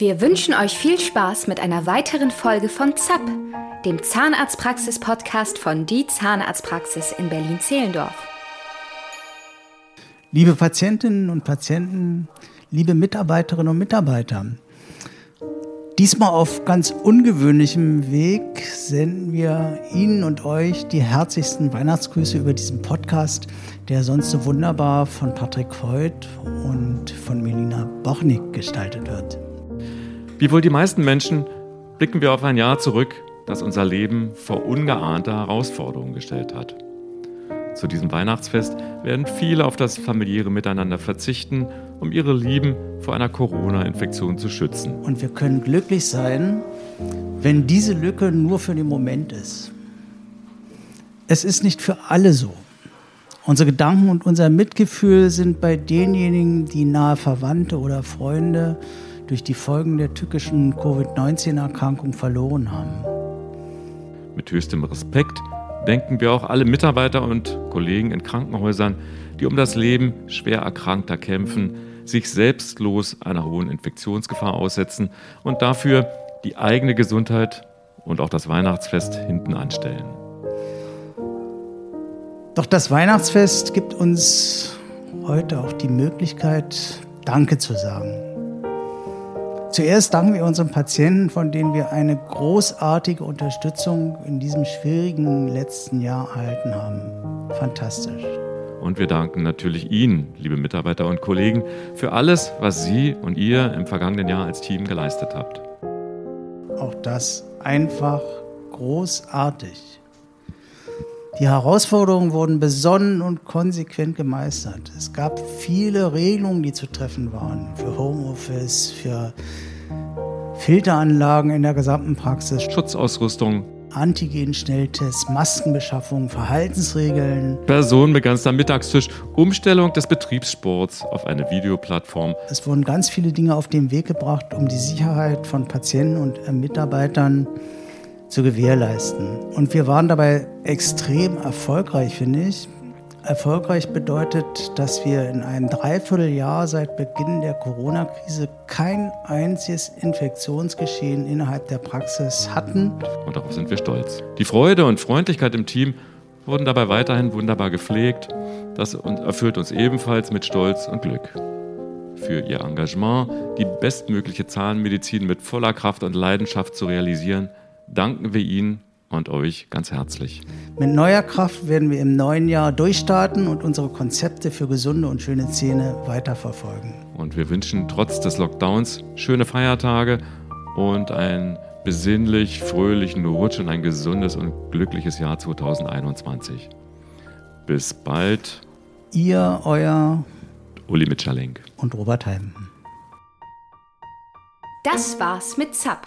Wir wünschen euch viel Spaß mit einer weiteren Folge von ZAP, dem Zahnarztpraxis-Podcast von Die Zahnarztpraxis in Berlin-Zehlendorf. Liebe Patientinnen und Patienten, liebe Mitarbeiterinnen und Mitarbeiter, diesmal auf ganz ungewöhnlichem Weg senden wir Ihnen und euch die herzlichsten Weihnachtsgrüße über diesen Podcast, der sonst so wunderbar von Patrick Voigt und von Melina Bochnik gestaltet wird. Wie wohl die meisten Menschen blicken wir auf ein Jahr zurück, das unser Leben vor ungeahnte Herausforderungen gestellt hat. Zu diesem Weihnachtsfest werden viele auf das familiäre Miteinander verzichten, um ihre Lieben vor einer Corona-Infektion zu schützen. Und wir können glücklich sein, wenn diese Lücke nur für den Moment ist. Es ist nicht für alle so. Unsere Gedanken und unser Mitgefühl sind bei denjenigen, die nahe Verwandte oder Freunde durch die Folgen der tückischen Covid-19-Erkrankung verloren haben. Mit höchstem Respekt denken wir auch alle Mitarbeiter und Kollegen in Krankenhäusern, die um das Leben schwer Erkrankter kämpfen, sich selbstlos einer hohen Infektionsgefahr aussetzen und dafür die eigene Gesundheit und auch das Weihnachtsfest hinten anstellen. Doch das Weihnachtsfest gibt uns heute auch die Möglichkeit, Danke zu sagen. Zuerst danken wir unseren Patienten, von denen wir eine großartige Unterstützung in diesem schwierigen letzten Jahr erhalten haben. Fantastisch. Und wir danken natürlich Ihnen, liebe Mitarbeiter und Kollegen, für alles, was Sie und ihr im vergangenen Jahr als Team geleistet habt. Auch das einfach großartig. Die Herausforderungen wurden besonnen und konsequent gemeistert. Es gab viele Regelungen, die zu treffen waren. Für Homeoffice, für Filteranlagen in der gesamten Praxis. Schutzausrüstung. Antigen-Schnelltests, Maskenbeschaffung, Verhaltensregeln. Personenbegrenzter Mittagstisch, Umstellung des Betriebssports auf eine Videoplattform. Es wurden ganz viele Dinge auf den Weg gebracht, um die Sicherheit von Patienten und Mitarbeitern zu gewährleisten. Und wir waren dabei extrem erfolgreich, finde ich. Erfolgreich bedeutet, dass wir in einem Dreivierteljahr seit Beginn der Corona-Krise kein einziges Infektionsgeschehen innerhalb der Praxis hatten. Und darauf sind wir stolz. Die Freude und Freundlichkeit im Team wurden dabei weiterhin wunderbar gepflegt. Das erfüllt uns ebenfalls mit Stolz und Glück. Für Ihr Engagement, die bestmögliche Zahnmedizin mit voller Kraft und Leidenschaft zu realisieren, danken wir Ihnen und euch ganz herzlich. Mit neuer Kraft werden wir im neuen Jahr durchstarten und unsere Konzepte für gesunde und schöne Zähne weiterverfolgen. Und wir wünschen trotz des Lockdowns schöne Feiertage und einen besinnlich fröhlichen Rutsch und ein gesundes und glückliches Jahr 2021. Bis bald. Ihr, euer Uli Mitscherlink und Robert Heim. Das war's mit ZAP